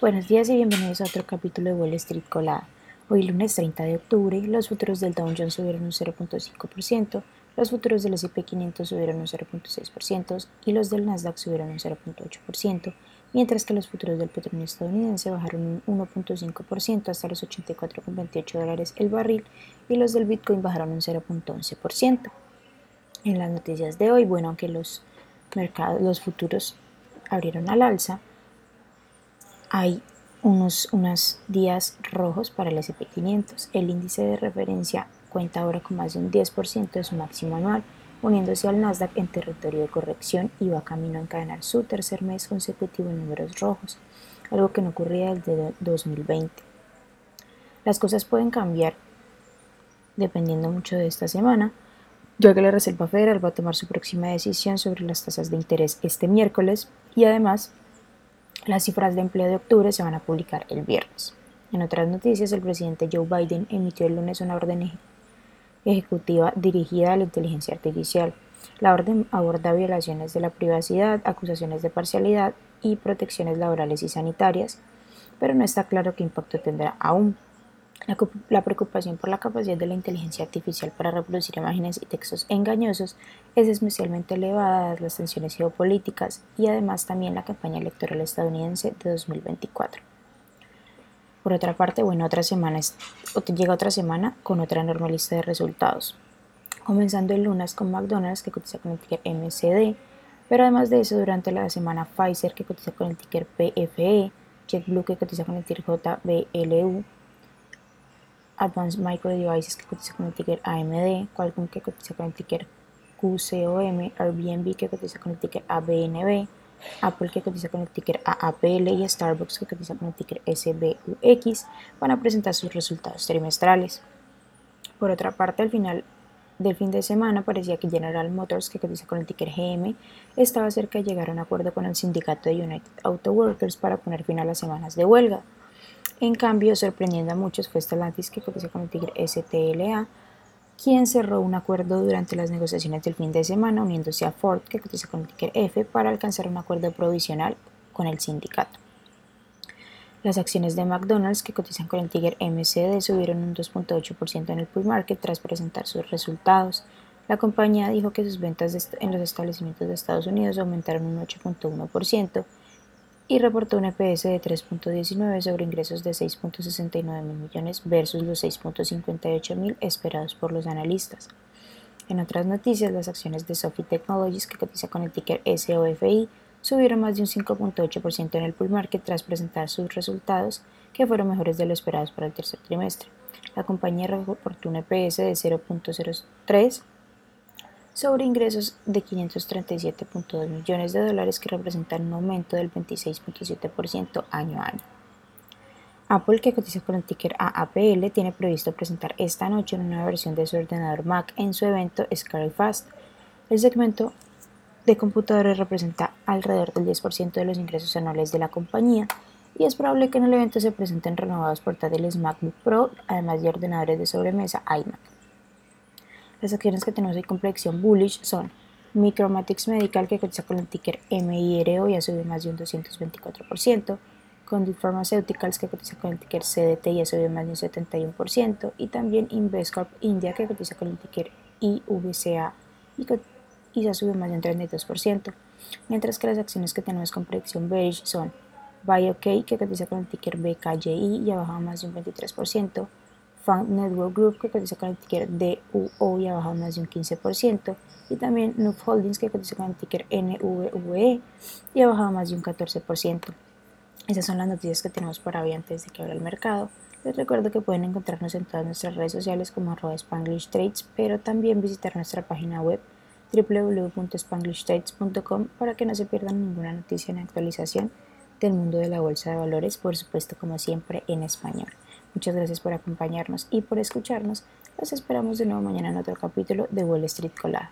Buenos días y bienvenidos a otro capítulo de Wall Street Colada. Hoy lunes 30 de octubre, los futuros del Dow Jones subieron un 0.5%, los futuros del S&P 500 subieron un 0.6% y los del Nasdaq subieron un 0.8%, mientras que los futuros del petróleo estadounidense bajaron un 1.5% hasta los 84.28 dólares el barril y los del Bitcoin bajaron un 0.11%. En las noticias de hoy, bueno, aunque los mercados, los futuros abrieron al alza, hay unos, días rojos para el SP500. El índice de referencia cuenta ahora con más de un 10% de su máximo anual, uniéndose al Nasdaq en territorio de corrección y va camino a encadenar su tercer mes consecutivo en números rojos, algo que no ocurría desde 2020. Las cosas pueden cambiar dependiendo mucho de esta semana, ya que la Reserva Federal va a tomar su próxima decisión sobre las tasas de interés este miércoles y además las cifras de empleo de octubre se van a publicar el viernes. En otras noticias, el presidente Joe Biden emitió el lunes una orden ejecutiva dirigida a la inteligencia artificial. La orden aborda violaciones de la privacidad, acusaciones de parcialidad y protecciones laborales y sanitarias, pero no está claro qué impacto tendrá aún. La preocupación por la capacidad de la inteligencia artificial para reproducir imágenes y textos engañosos es especialmente elevada dadas las tensiones geopolíticas y además también la campaña electoral estadounidense de 2024. Por otra parte, bueno, otra semana llega otra semana con otra enorme lista de resultados. Comenzando el lunes con McDonald's que cotiza con el ticker MCD, pero además de eso durante la semana Pfizer que cotiza con el ticker PFE, JetBlue que cotiza con el ticker JBLU, Advanced Micro Devices que cotiza con el ticker AMD, Qualcomm que cotiza con el ticker QCOM, Airbnb que cotiza con el ticker ABNB, Apple que cotiza con el ticker AAPL y Starbucks que cotiza con el ticker SBUX van a presentar sus resultados trimestrales. Por otra parte, al final del fin de semana parecía que General Motors, que cotiza con el ticker GM, estaba cerca de llegar a un acuerdo con el sindicato de United Auto Workers para poner fin a las semanas de huelga. En cambio, sorprendiendo a muchos fue Stellantis que cotiza con el tigre STLA, quien cerró un acuerdo durante las negociaciones del fin de semana uniéndose a Ford que cotiza con el ticker F para alcanzar un acuerdo provisional con el sindicato. Las acciones de McDonald's que cotizan con el ticker MCD subieron un 2.8% en el pool market tras presentar sus resultados. La compañía dijo que sus ventas en los establecimientos de Estados Unidos aumentaron un 8.1% y reportó un EPS de 3.19 sobre ingresos de 6.69 mil millones versus los 6.58 mil esperados por los analistas. En otras noticias, las acciones de Sophie Technologies, que cotiza con el ticker SOFI, subieron más de un 5.8% en el pool market tras presentar sus resultados, que fueron mejores de lo esperados para el tercer trimestre. La compañía reportó un EPS de 0.03 sobre ingresos de 537.2 millones de dólares que representan un aumento del 26.7% año a año. Apple, que cotiza con el ticker AAPL, tiene previsto presentar esta noche una nueva versión de su ordenador Mac en su evento Fast. El segmento de computadores representa alrededor del 10% de los ingresos anuales de la compañía y es probable que en el evento se presenten renovados portátiles MacBook Pro, además de ordenadores de sobremesa iMac. Las acciones que tenemos con predicción bullish son Micromatics Medical, que cotiza con el ticker MIRO y ha subido más de un 224%, Condit Pharmaceuticals, que cotiza con el ticker CDT y ha subido más de un 71%, y también Investcorp India, que cotiza con el ticker IVCA y, ha subido más de un 32%, mientras que las acciones que tenemos con predicción bearish son BioK, que cotiza con el ticker BKYI y ha bajado más de un 23%, Fund Network Group que cotiza con el ticker DUO y ha bajado más de un 15%, y también Noob Holdings que cotiza con el ticker NVVE y ha bajado más de un 14%. Esas son las noticias que tenemos para hoy antes de que abra el mercado. Les recuerdo que pueden encontrarnos en todas nuestras redes sociales como arroba Spanglish Trades, pero también visitar nuestra página web www.spanglishtrades.com para que no se pierdan ninguna noticia ni actualización del mundo de la bolsa de valores, por supuesto como siempre en español. Muchas gracias por acompañarnos y por escucharnos. Los esperamos de nuevo mañana en otro capítulo de Wall Street Colada.